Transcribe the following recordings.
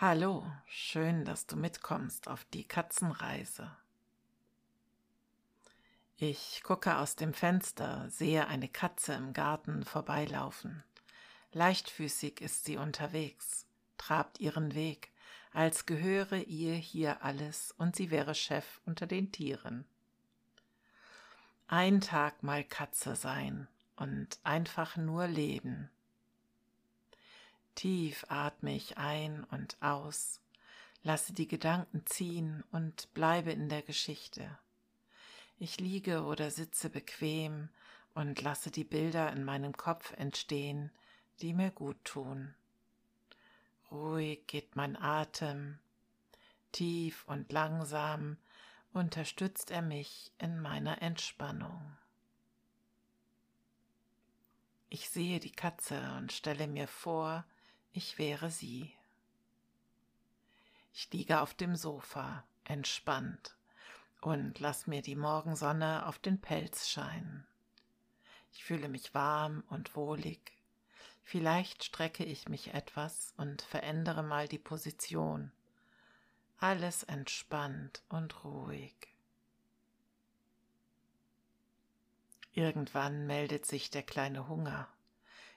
Hallo, schön, dass du mitkommst auf die Katzenreise. Ich gucke aus dem Fenster, sehe eine Katze im Garten vorbeilaufen. Leichtfüßig ist sie unterwegs, trabt ihren Weg, als gehöre ihr hier alles und sie wäre Chef unter den Tieren. Ein Tag mal Katze sein und einfach nur leben. Tief atme ich ein und aus, lasse die Gedanken ziehen und bleibe in der Geschichte. Ich liege oder sitze bequem und lasse die Bilder in meinem Kopf entstehen, die mir gut tun. Ruhig geht mein Atem, tief und langsam unterstützt er mich in meiner Entspannung. Ich sehe die Katze und stelle mir vor, ich wäre sie. Ich liege auf dem Sofa, entspannt, und lass mir die Morgensonne auf den Pelz scheinen. Ich fühle mich warm und wohlig. Vielleicht strecke ich mich etwas und verändere mal die Position. Alles entspannt und ruhig. Irgendwann meldet sich der kleine Hunger.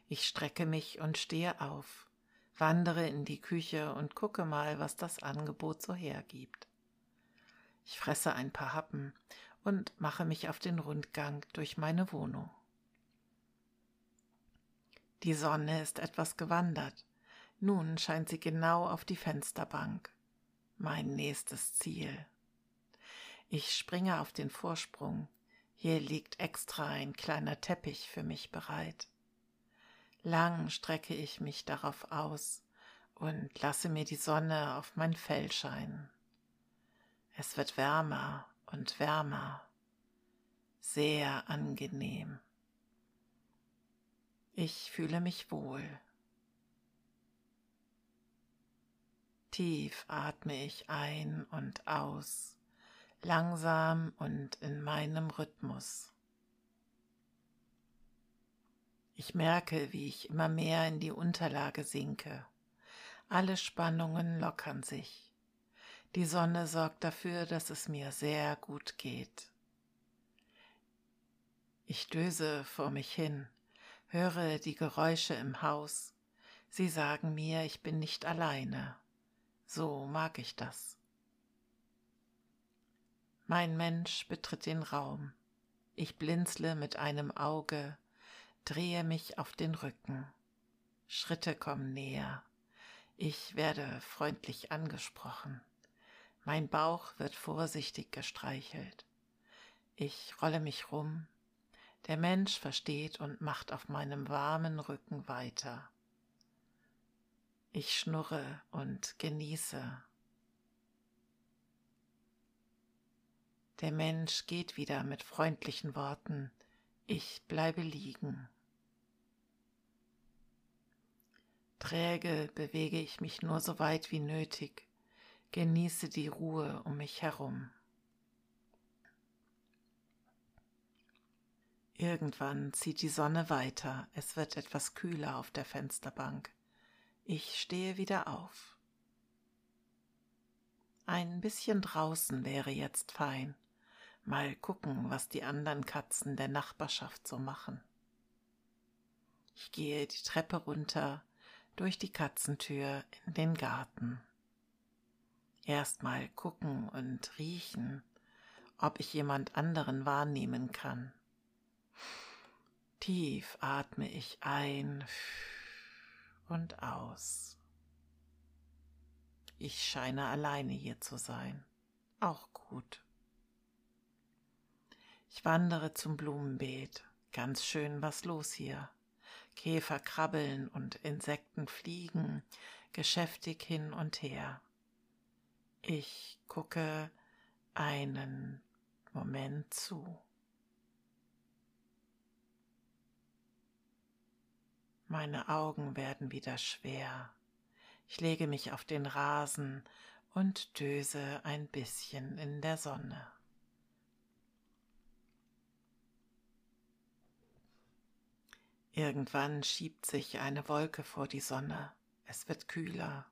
Ich strecke mich und stehe auf wandere in die Küche und gucke mal, was das Angebot so hergibt. Ich fresse ein paar Happen und mache mich auf den Rundgang durch meine Wohnung. Die Sonne ist etwas gewandert. Nun scheint sie genau auf die Fensterbank. Mein nächstes Ziel. Ich springe auf den Vorsprung. Hier liegt extra ein kleiner Teppich für mich bereit. Lang strecke ich mich darauf aus und lasse mir die Sonne auf mein Fell scheinen. Es wird wärmer und wärmer, sehr angenehm. Ich fühle mich wohl. Tief atme ich ein und aus, langsam und in meinem Rhythmus. Ich merke, wie ich immer mehr in die Unterlage sinke. Alle Spannungen lockern sich. Die Sonne sorgt dafür, dass es mir sehr gut geht. Ich döse vor mich hin, höre die Geräusche im Haus. Sie sagen mir, ich bin nicht alleine. So mag ich das. Mein Mensch betritt den Raum. Ich blinzle mit einem Auge, drehe mich auf den Rücken. Schritte kommen näher. Ich werde freundlich angesprochen. Mein Bauch wird vorsichtig gestreichelt. Ich rolle mich rum. Der Mensch versteht und macht auf meinem warmen Rücken weiter. Ich schnurre und genieße. Der Mensch geht wieder mit freundlichen Worten. Ich bleibe liegen. Träge bewege ich mich nur so weit wie nötig, genieße die Ruhe um mich herum. Irgendwann zieht die Sonne weiter, es wird etwas kühler auf der Fensterbank. Ich stehe wieder auf. Ein bisschen draußen wäre jetzt fein. Mal gucken, was die anderen Katzen der Nachbarschaft so machen. Ich gehe die Treppe runter, durch die Katzentür in den Garten. Erstmal gucken und riechen, ob ich jemand anderen wahrnehmen kann. Tief atme ich ein und aus. Ich scheine alleine hier zu sein. Auch gut. Ich wandere zum Blumenbeet. Ganz schön was los hier. Käfer krabbeln und Insekten fliegen geschäftig hin und her. Ich gucke einen Moment zu. Meine Augen werden wieder schwer. Ich lege mich auf den Rasen und döse ein bisschen in der Sonne. Irgendwann schiebt sich eine Wolke vor die Sonne. Es wird kühler.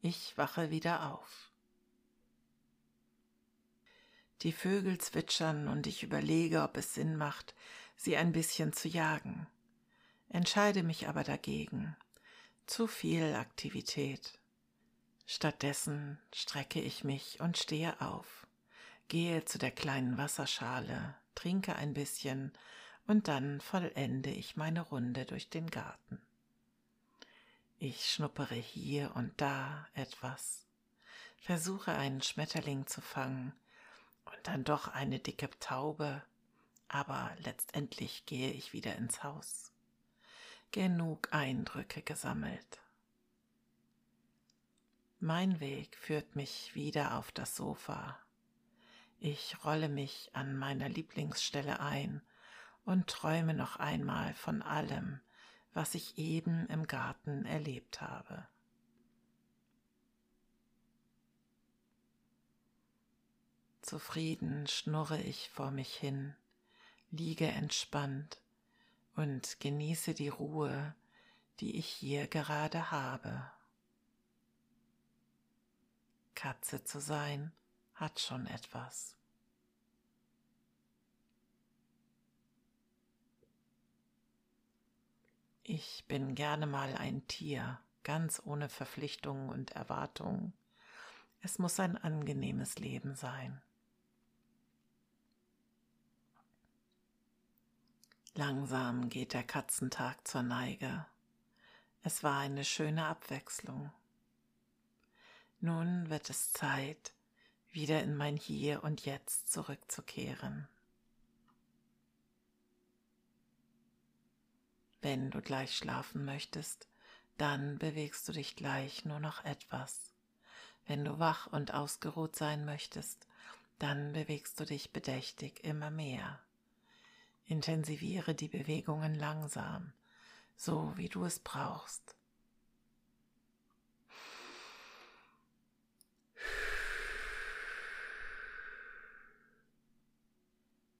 Ich wache wieder auf. Die Vögel zwitschern und ich überlege, ob es Sinn macht, sie ein bisschen zu jagen. Entscheide mich aber dagegen. Zu viel Aktivität. Stattdessen strecke ich mich und stehe auf, gehe zu der kleinen Wasserschale, trinke ein bisschen und dann vollende ich meine Runde durch den Garten. Ich schnuppere hier und da etwas, versuche einen Schmetterling zu fangen und dann doch eine dicke Taube, aber letztendlich gehe ich wieder ins Haus. Genug Eindrücke gesammelt. Mein Weg führt mich wieder auf das Sofa. Ich rolle mich an meiner Lieblingsstelle ein und träume noch einmal von allem, was ich eben im Garten erlebt habe. Zufrieden schnurre ich vor mich hin, liege entspannt und genieße die Ruhe, die ich hier gerade habe. Katze zu sein hat schon etwas. Ich bin gerne mal ein Tier, ganz ohne Verpflichtungen und Erwartungen. Es muss ein angenehmes Leben sein. Langsam geht der Katzentag zur Neige. Es war eine schöne Abwechslung. Nun wird es Zeit, wieder in mein Hier und Jetzt zurückzukehren. Wenn du gleich schlafen möchtest, dann bewegst du dich gleich nur noch etwas. Wenn du wach und ausgeruht sein möchtest, dann bewegst du dich bedächtig immer mehr. Intensiviere die Bewegungen langsam, so wie du es brauchst.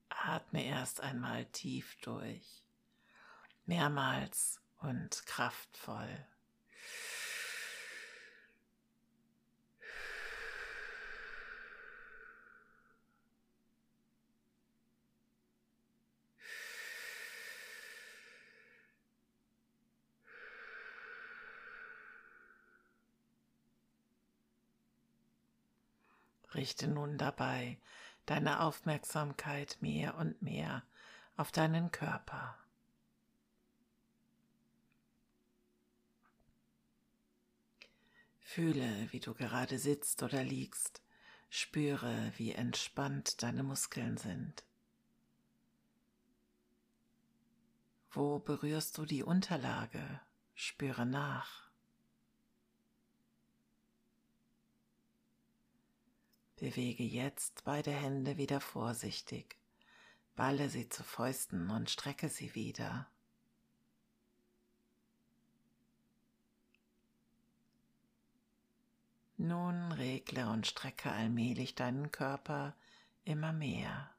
Atme erst einmal tief durch, mehrmals und kraftvoll. Richte nun dabei deine Aufmerksamkeit mehr und mehr auf deinen Körper. Fühle, wie du gerade sitzt oder liegst. Spüre, wie entspannt deine Muskeln sind. Wo berührst du die Unterlage? Spüre nach. Bewege jetzt beide Hände wieder vorsichtig, balle sie zu Fäusten und strecke sie wieder. Nun regle und strecke allmählich deinen Körper immer mehr.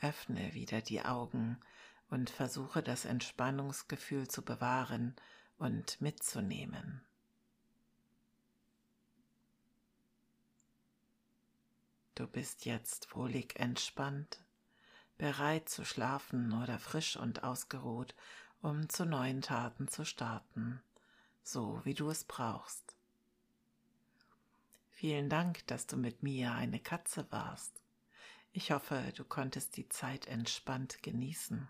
Öffne wieder die Augen und versuche das Entspannungsgefühl zu bewahren und mitzunehmen. Du bist jetzt wohlig entspannt, bereit zu schlafen oder frisch und ausgeruht, um zu neuen Taten zu starten, so wie du es brauchst. Vielen Dank, dass du mit mir eine Katze warst. Ich hoffe, du konntest die Zeit entspannt genießen.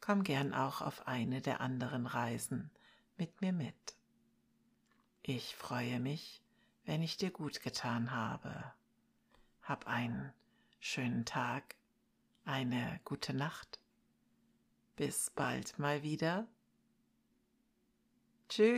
Komm gern auch auf eine der anderen Reisen mit mir mit. Ich freue mich, wenn ich dir gut getan habe. Hab einen schönen Tag, eine gute Nacht. Bis bald mal wieder. Tschüss.